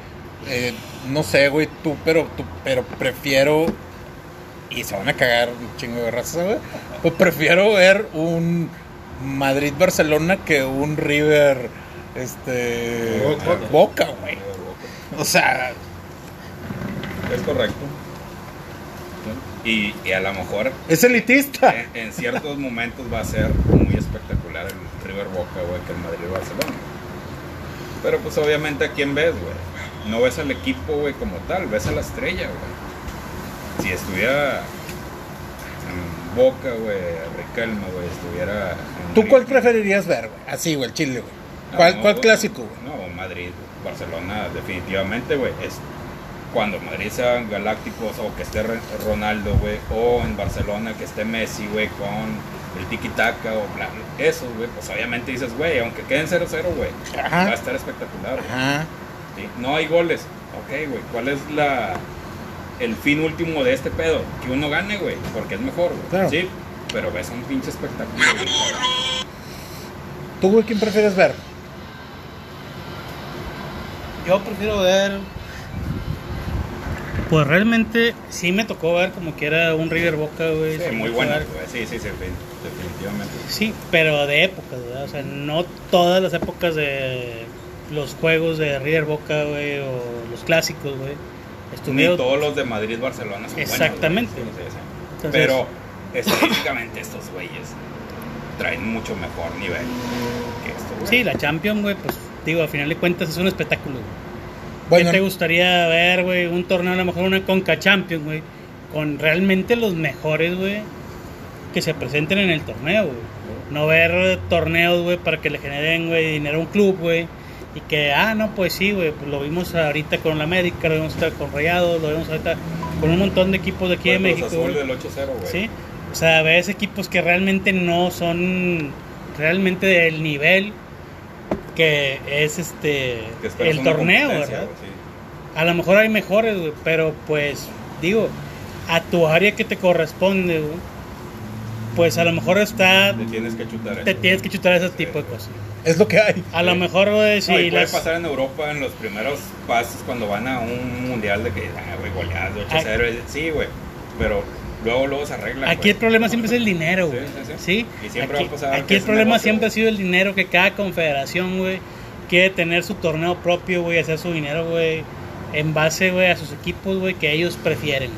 eh, no sé, güey, tú, pero, tú, pero prefiero, y se van a cagar un chingo de raza, güey, pues prefiero ver un Madrid-Barcelona que un River, este, Boca. Boca, güey. O sea, Es correcto. Y, y a lo mejor es elitista. en, en ciertos momentos va a ser muy espectacular el River Boca, güey, que el Madrid Barcelona. Pero pues obviamente a quién ves, güey. No ves al equipo, güey, como tal, ves a la estrella, güey. Si estuviera en Boca, güey, Riquelme, güey, estuviera en ¿Tú cuál preferirías ver, güey? Así, güey, el Chile, güey. ¿Cuál, no, cuál güey. clásico, güey? No, Madrid, Barcelona, definitivamente, güey. Es cuando Madrid sean galácticos o que esté Ronaldo, güey. O en Barcelona que esté Messi, güey, con el tiki-taka o bla, bla. Eso, güey. Pues obviamente dices, güey, aunque queden 0-0, güey. Va a estar espectacular. güey. Ajá. ¿sí? No hay goles. Ok, güey. ¿Cuál es la el fin último de este pedo? Que uno gane, güey. Porque es mejor, güey. Claro. Sí. Pero ves un pinche espectáculo. ¿Tú, güey, quién prefieres ver? Yo prefiero ver. Pues realmente sí me tocó ver como que era un River Boca, güey. Sí, sí muy bueno, ver. güey. Sí, sí, sí, definitivamente. Sí, pero de épocas, ¿verdad? O sea, no todas las épocas de los juegos de River Boca, güey, o los clásicos, güey. Ni todos los de Madrid Barcelona son Exactamente. güey. Sí, sí, sí. Entonces- Pero estadísticamente estos güeyes traen mucho mejor nivel que estos güeyes. Sí, la Champions, güey, pues digo, a final de cuentas es un espectáculo, güey. Bueno, ¿Qué te gustaría ver, güey? Un torneo, a lo mejor una Conca Champions, güey. Con realmente los mejores, güey. Que se presenten en el torneo, güey. no ver torneos, güey, para que le generen, güey, dinero a un club, güey. Y que, ah, no, pues sí, güey, pues lo vimos ahorita con la América, lo vimos ahorita con Rayados, lo vimos ahorita con un montón de equipos de aquí de Fue Cruz México. Azul güey. del 8-0, güey. Sí, o sea, ves equipos que realmente no son realmente del nivel que es este Que el torneo, ¿verdad? sí. A lo mejor hay mejores, güey, pero pues digo, a tu área que te corresponde, güey, pues a lo mejor está Te tienes que chutar te eso. tienes que chutar ese Sí. tipo de cosas. Es lo que hay. A lo Sí. mejor, güey, si No, y puede las pasar en Europa en los primeros pasos cuando van a un mundial de que, ah, güey, goleadas de 8-0. Sí, güey. Pero luego, luego se arregla. Aquí el problema siempre es el dinero, Sí, güey. sí, sí. Sí, Y siempre aquí, va a pasar aquí el problema negocio, siempre ha güey. sido el dinero que cada confederación, güey, quiere tener su torneo propio, güey, hacer su dinero, güey, en base, güey, a sus equipos, güey, que ellos prefieren.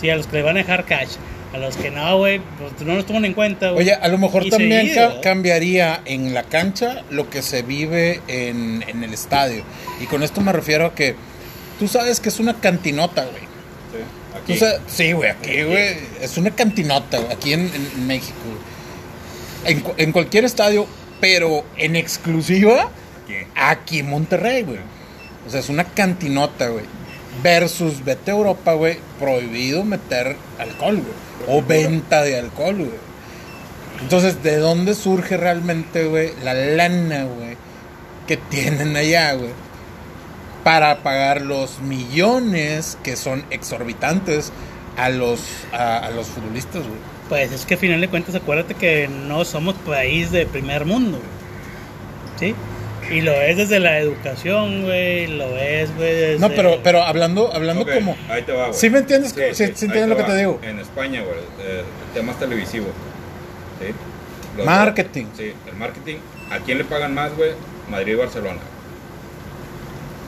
Sí, a los que le van a dejar cash, a los que no, güey, pues no los toman en cuenta, güey. Oye, a lo mejor Y también seguido, ca- ¿verdad? cambiaría en la cancha lo que se vive en, en el estadio. Y con esto me refiero a que tú sabes que es una cantinota, güey. Aquí. sí, güey, aquí, güey, es una cantinota, güey, aquí en, México. En, en cualquier estadio, pero en exclusiva, Aquí. aquí en Monterrey, güey. O sea, es una cantinota, güey. Versus, vete a Europa, güey, prohibido meter alcohol, güey. O venta de alcohol, güey. Entonces, ¿de dónde surge realmente, güey, la lana, güey, que tienen allá, güey? Para pagar los millones que son exorbitantes a los, a, a los futbolistas, güey. Pues es que a final de cuentas, acuérdate que no somos país de primer mundo, güey. ¿sí? Y lo es desde la educación, güey, lo es, güey, desde... No, pero, pero hablando, hablando Ok, como... Ahí te va, güey. ¿Sí me entiendes? Sí, entiendes lo que te digo. En España, güey, eh, temas televisivos. ¿sí? Los- Marketing. Sí, el marketing. ¿A quién le pagan más, güey? Madrid y Barcelona.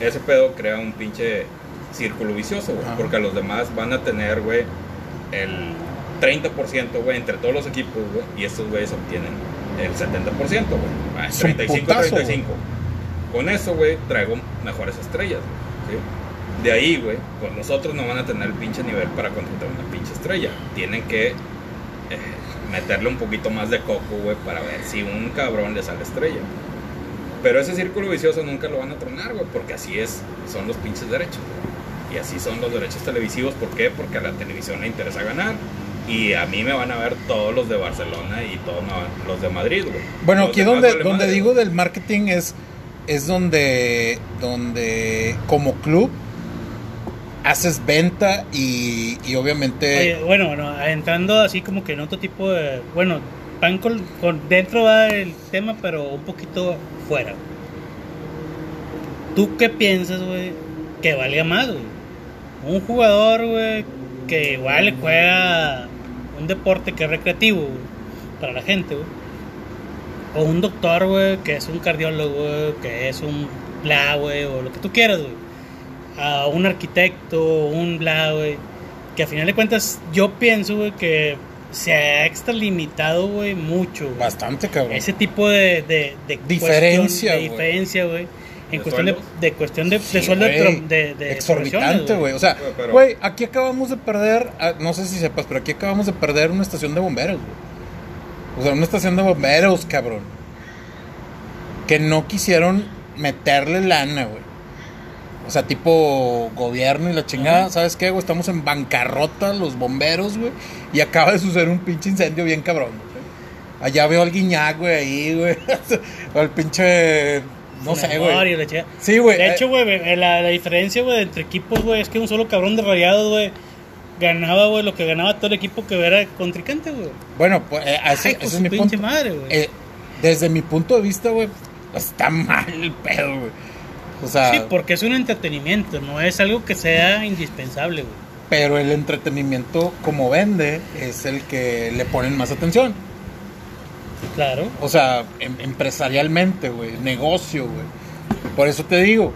Ese pedo crea un pinche círculo vicioso, güey. Porque los demás van a tener, güey, el 30%, güey, entre todos los equipos, güey. Y estos güeyes obtienen el 70%, güey. Ah, Es un 35, putazo, 35. Con eso, güey, traigo mejores estrellas, güey. ¿sí? De ahí, güey, pues nosotros no van a tener el pinche nivel para contratar una pinche estrella. Tienen que eh, meterle un poquito más de coco, güey, para ver si un cabrón le sale estrella. Pero ese círculo vicioso nunca lo van a tronar, güey, porque así es, son los pinches derechos, güey. Y así son los derechos televisivos. ¿Por qué? Porque a la televisión le interesa ganar. Y a mí me van a ver todos los de Barcelona y todos los de Madrid, güey. Bueno, Los aquí donde, vale donde digo güey. del marketing es, es donde, donde como club haces venta y, y obviamente... Oye, bueno, bueno, entrando así como que en otro tipo de... Bueno, van con, con- dentro va el tema, pero un poquito fuera. ¿Tú qué piensas, güey, que valga más? Un jugador, güey, que igual juega un deporte que es recreativo, para la gente. O un doctor, güey, que es un cardiólogo, que es un bla, güey, o lo que tú quieras, güey. A un arquitecto, un bla, güey. Que a final de cuentas, yo pienso, güey, que se ha extralimitado, güey, mucho. Bastante, cabrón. Ese tipo de, de, de Diferencia, güey. diferencia, güey. En ¿De cuestión de, sueldos? de cuestión de, Sí, sueldo de, pro- de, de Exorbitante, güey. O sea, Güey, pero- güey, aquí acabamos de perder, ah, no sé si sepas, pero aquí acabamos de perder una estación de bomberos, güey. O sea, una estación de bomberos, cabrón. Que no quisieron meterle lana, güey. O sea, tipo gobierno y la chingada, ¿sabes qué, güey? Estamos en bancarrota los bomberos, güey. Y acaba de suceder un pinche incendio bien cabrón. güey. Allá veo al guiñac, güey, ahí, güey. *laughs* o al pinche... No sé, güey. Sí, güey. De eh, hecho, güey, la, la diferencia, güey, entre equipos, güey, es que un solo cabrón de rayados, güey, ganaba, güey, lo que ganaba todo el equipo que era contrincante, güey. Bueno, pues eh, ese, Ay, ese es mi pinche punto. madre, güey. Eh, desde mi punto de vista, güey, está mal el pedo, güey. O sea, sí, porque es un entretenimiento, no es algo que sea indispensable, güey. pero el entretenimiento como vende es el que le ponen más atención. Claro. O sea, em- empresarialmente, güey, negocio, güey. Por eso te digo,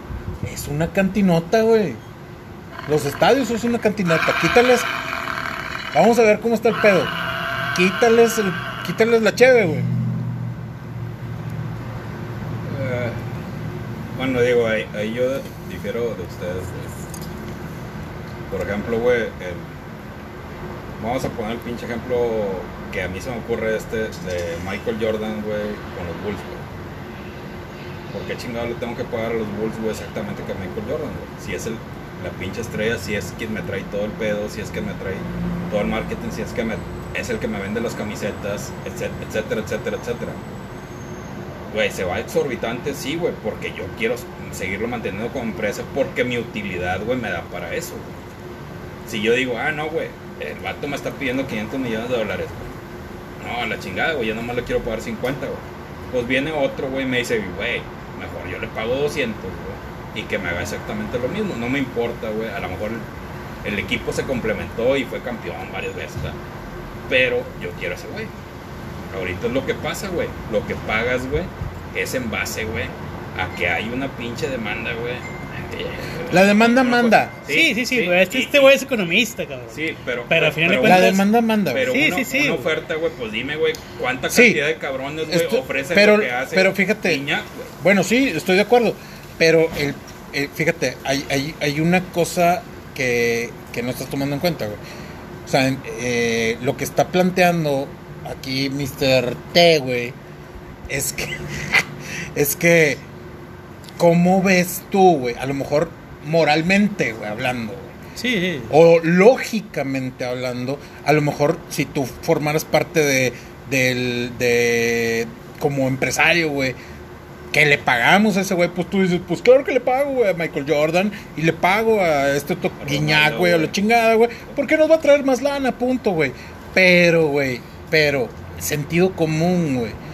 es una cantinota, güey. Los estadios es una cantinota. Quítales. Vamos a ver cómo está el pedo. Quítales, el, quítales la cheve, güey. Eh, bueno, digo, ahí, yo difiero de ustedes. güey. Por ejemplo, güey, el- vamos a poner el pinche ejemplo que a mí se me ocurre este de Michael Jordan, güey, con los Bulls, güey. ¿Por qué chingado le tengo que pagar a los Bulls, güey, exactamente que a Michael Jordan, güey? Si es el, la pinche estrella, si es quien me trae todo el pedo, si es quien me trae todo el marketing, si es que me, es el que me vende las camisetas, etc- etcétera, etcétera, etcétera. Güey, se va exorbitante, sí, güey, porque yo quiero seguirlo manteniendo como empresa porque mi utilidad, güey, me da para eso, güey. Si yo digo, ah, no, güey, el vato me está pidiendo 500 millones de dólares, güey. No, a la chingada, güey, yo nomás le quiero pagar 50, güey. Pues viene otro, güey, y me dice, güey, mejor yo le pago 200, güey, y que me haga exactamente lo mismo. No me importa, güey, a lo mejor el, el equipo se complementó y fue campeón varias veces, ¿verdad? pero yo quiero a ese güey. Ahorita es lo que pasa, güey. Lo que pagas, güey, es en base, güey, a que hay una pinche demanda, güey. La demanda manda. Sí, sí, sí, güey. Este este güey es economista, cabrón. Sí, pero. Pero al final de La cuentas- demanda manda, güey. Pero Sí, una, sí, sí, una güey. oferta, güey, pues dime, güey, cuánta Sí. cantidad de cabrones, güey, ofrecen pero- lo que hace. pero fíjate. Bueno, sí, estoy de acuerdo. Pero el, el- fíjate, hay, hay, hay una cosa que, que no estás tomando en cuenta, güey. O sea, eh, lo que está planteando aquí Mr. T, güey, es que, es que, ¿cómo ves tú, güey? A lo mejor moralmente, güey, hablando, güey. Sí. O lógicamente hablando, a lo mejor si tú formaras parte de, del, de, como empresario, güey, que le pagamos a ese güey, pues tú dices, pues claro que le pago, güey, a Michael Jordan, y le pago a este otro Guiñac, güey, a la chingada, güey, porque nos va a traer más lana, punto, güey. Pero, güey, pero, sentido común, güey.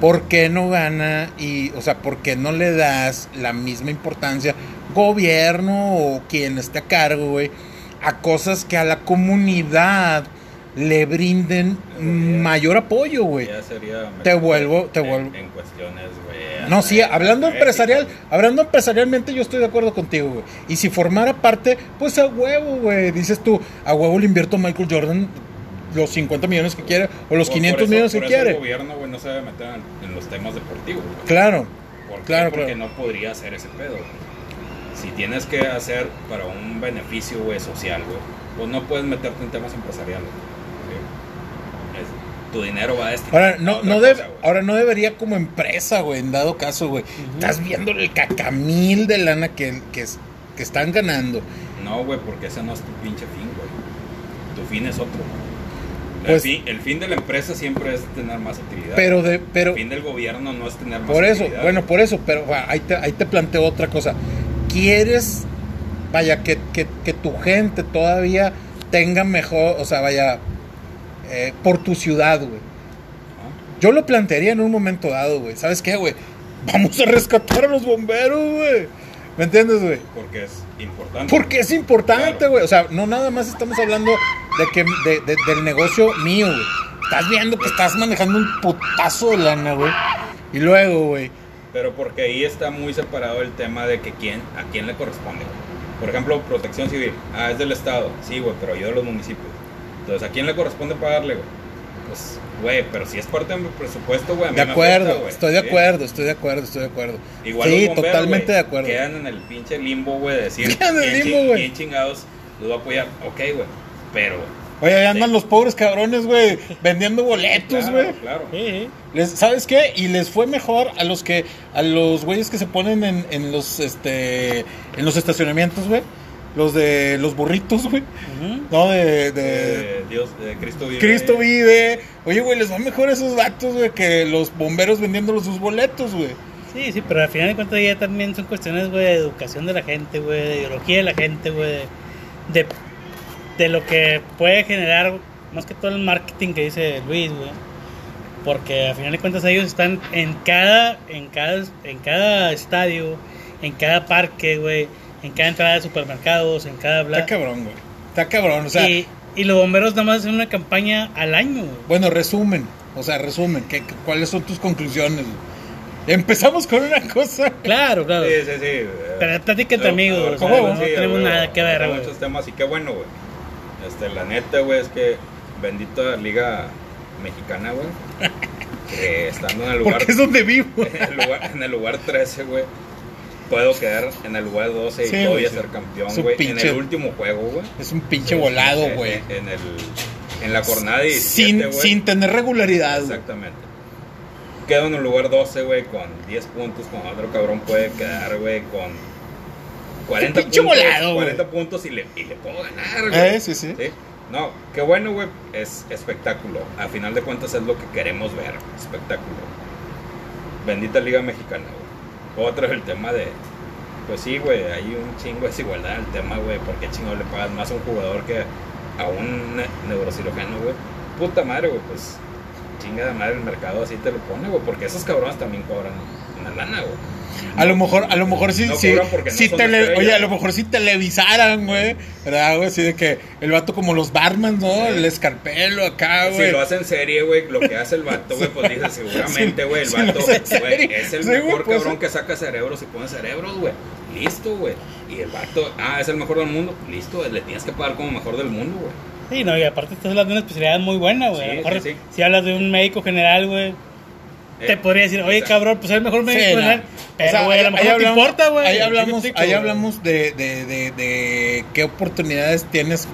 ¿Por qué no gana y, o sea, por qué no le das la misma importancia, gobierno o quien esté a cargo, güey, a cosas que a la comunidad le brinden mayor apoyo, güey? Ya sería Te vuelvo- te en- vuelvo- En cuestiones, güey. No, sí, hablando empresarial, hablando empresarialmente yo estoy de acuerdo contigo, güey. Y si formara parte, pues a huevo, güey. Dices tú, a huevo le invierto a Michael Jordan los 50 millones que quiere o los Por- 500 por eso- millones que por eso quiere. El gobierno, güey, no se debe meter en, en los temas deportivos, güey. Claro. Claro, Porque claro. no podría hacer ese pedo. güey. Si tienes que hacer para un beneficio, güey, social, güey, pues no puedes meterte en temas empresariales. güey. Es- tu dinero va a destinar Ahora a no, otra no debe, güey. ahora no debería como empresa, güey, en dado caso, güey. Estás viendo el cacamil de lana que, que, es- que están ganando. No, güey, porque ese no es tu pinche fin, güey. Tu fin es otro. El, Pues- fin, el fin de la empresa siempre es tener más utilidad. Pero de, pero el fin del gobierno no es tener más por eso, bueno, por eso, pero ahí te, ahí te planteo otra cosa. ¿Quieres, vaya, que, que, que tu gente todavía tenga mejor, o sea, vaya, eh, por tu ciudad, güey? Yo lo plantearía en un momento dado, güey. ¿Sabes qué, güey? Vamos a rescatar a los bomberos, güey. ¿Me entiendes, güey? Porque es importante. Porque es importante, Claro. güey. O sea, no nada más estamos hablando de que de- de- del negocio mío, güey. Estás viendo que estás manejando un putazo de lana, güey. Y luego, güey. Pero porque ahí está muy separado el tema de que quién, a quién le corresponde. güey. Por ejemplo, protección civil. Ah, es del Estado. Sí, güey, pero yo de los municipios. Entonces, ¿a quién le corresponde pagarle, güey? Pues, güey, pero si es parte de mi presupuesto, güey, De acuerdo, afecta, güey. estoy de acuerdo, estoy de acuerdo, estoy de acuerdo. Igual sí, bomberos, totalmente güey, de acuerdo. Quedan en el pinche limbo, güey, de decir *laughs* Quedan en el limbo, güey. chingados los va a apoyar. Ok, güey, pero... Oye, ahí andan Sí. los pobres cabrones, güey, vendiendo boletos, Claro, güey. claro. Sí, sí. Les- ¿Sabes qué? Y les fue mejor a los que a los güeyes que se ponen en, en los este en los estacionamientos, güey. Los de los burritos, güey. Ujú. No de, de Dios, eh, Cristo vive. Cristo vive. Oye, güey, les va mejor a esos vatos, güey, que los bomberos vendiéndolos sus boletos, güey. Sí, sí, pero al final de cuentas ya también son cuestiones, güey, de educación de la gente, güey, de ideología de la gente, güey, de, de lo que puede generar, más que todo el marketing que dice Luis, güey. Porque al final de cuentas ellos están en cada, en cada, en cada estadio, en cada parque, güey, en cada entrada de supermercados, en cada bla. Está cabrón, güey. Está cabrón, o sea, y, y los bomberos nada más hacen una campaña al año, güey. bueno, resumen, o sea, resumen, ¿qué, qué- ¿cuáles son tus conclusiones? Empezamos con una cosa. Claro, claro. Sí, sí, sí. Pero plática entre eh, amigos, eh, o sea, huevo, no sí, tenemos güey, nada que ver, güey. muchos temas y qué bueno, güey. Este, la neta, güey, es que bendita liga mexicana, güey. Que estando en el lugar, Porque es donde vivo. *laughs* en el lugar, en el lugar 13, güey. Puedo quedar en el lugar 12 y Sí, todavía güey, sí. ser campeón, güey. En el último juego, güey. Es un pinche volado, En- güey. En, el, en la jornada 17, sin, sin tener regularidad. Exactamente. Quedo en el lugar 12, güey, con 10 puntos, con otro cabrón puede quedar, güey, con 40 pinche puntos, volado, güey. 40 puntos y le, y le puedo ganar, güey. Eh, sí, sí. No, qué bueno, güey, es espectáculo. A final de cuentas es lo que queremos ver, espectáculo. Bendita Liga Mexicana, güey. Otro es el tema de, pues sí, güey, hay un chingo de desigualdad el tema, güey, porque chingo le pagas más a un jugador que a un ne- neurocirujano, güey. Puta madre, güey, pues chinga de madre el mercado así te lo pone, güey, porque esos cabrones también cobran una lana, güey. A lo mejor, a lo mejor sí, No sí, no tele- oye, a lo mejor sí televisaran, güey, ¿verdad, güey? Así de que el vato como los barman, ¿no? Sí. El escarpelo acá, Si güey. lo hace en serie, güey, lo que hace el vato, güey, pues dice seguramente, güey, el si lo vato, güey, serie. es el Sí, mejor pues, cabrón que saca cerebros y pone cerebros, güey. Listo, güey. Y el vato, ah, es el mejor del mundo. Listo, le tienes que pagar como mejor del mundo, güey. Sí, no, y aparte estás hablando de una especialidad muy buena, güey. a Sí, lo mejor sí, sí. si hablas de un médico general, güey, te Eh, podría decir, oye, cabrón, pues es el mejor médico Sí, no. general. Pero, O sea, güey, a lo ahí- mejor ahí no te hablamos- importa, güey. Ahí ¿Sí me hablamos, ahí güey? hablamos de, de, de, de qué oportunidades tienes,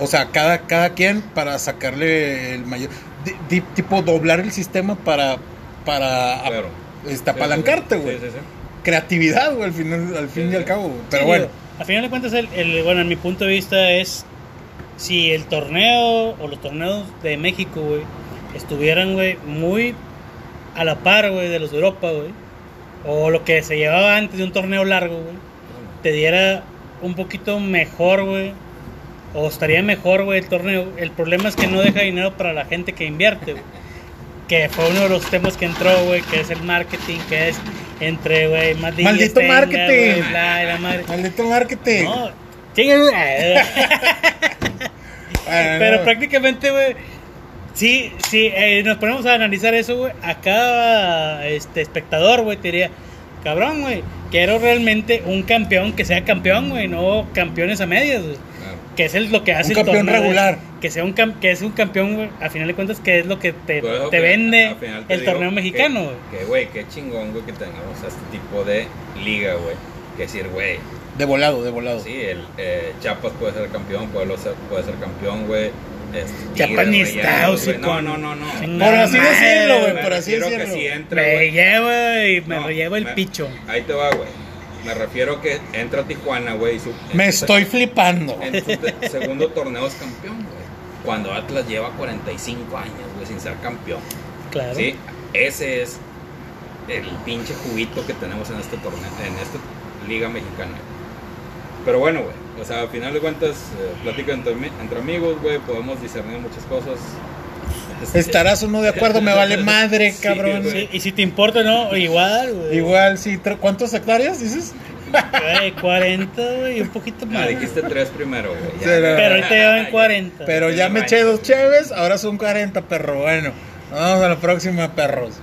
o sea, cada, cada quien para sacarle el mayor, di- di- tipo doblar el sistema para, para Claro. este, apalancarte, sí. güey. Sí, sí, sí. Creatividad, güey, al final, al fin Sí, y al cabo. güey. Pero Sí, bueno, digo, a final de cuentas, el, el- bueno, en mi punto de vista es si el torneo o los torneos de México, güey, estuvieran, güey, muy a la par, güey, de los de Europa, güey, o lo que se llevaba antes de un torneo largo, güey, te diera un poquito mejor, güey, o estaría mejor, güey, el torneo. El problema es que no deja dinero para la gente que invierte, güey. Que fue uno de los temas que entró, güey, que es el marketing, que es entre, güey, más Maldito tenga, marketing. la madre. maldito marketing. No, *laughs* Ah, Pero prácticamente, güey, sí, sí, eh, nos ponemos a analizar eso, güey, a cada este, espectador, güey, te diría, cabrón, güey, quiero realmente un campeón que sea campeón, güey, no campeones a medias, güey. Claro. Que es el- lo que hace Un el campeón torneo, güey. regular. Que sea un cam- que es un campeón, güey, a final de cuentas, que es lo que te, Por eso te que vende te el torneo que- mexicano, güey. Que, güey, qué chingón, güey, que tengamos este tipo de liga, güey. Que decir, güey, De volado, de volado. sí, el eh, Chiapas puede ser campeón, Pueblo ser- puede ser campeón, güey. Este, Rayados, está, hocico. No, no, no, no. Por así madre, decirlo, güey, Me por así decirlo. Me lleva y me No, lleva el me- picho. Ahí te va, güey. Me refiero que entra a Tijuana, güey. Me estoy flipando. En su segundo torneo es campeón, güey. Cuando Atlas lleva 45 años, güey, sin ser campeón. Claro. Sí, ese es el pinche juguito que tenemos en este torneo, en esta liga mexicana. Pero bueno, güey, o sea, al final de cuentas, eh, plática entre, entre amigos, güey, podemos discernir muchas cosas. *laughs* Estarás o no de acuerdo, me vale madre, Sí, cabrón. Sí, y si te importa, no, igual, güey. Igual, sí. ¿Cuántas hectáreas dices? Güey, *laughs* 40, güey, un poquito Ah, más. dijiste tres primero, güey. Pero- ahorita llevan Ya. 40. Pero ya me eché dos cheves, ahora son 40, perro. Bueno, nos vemos a la próxima, perros.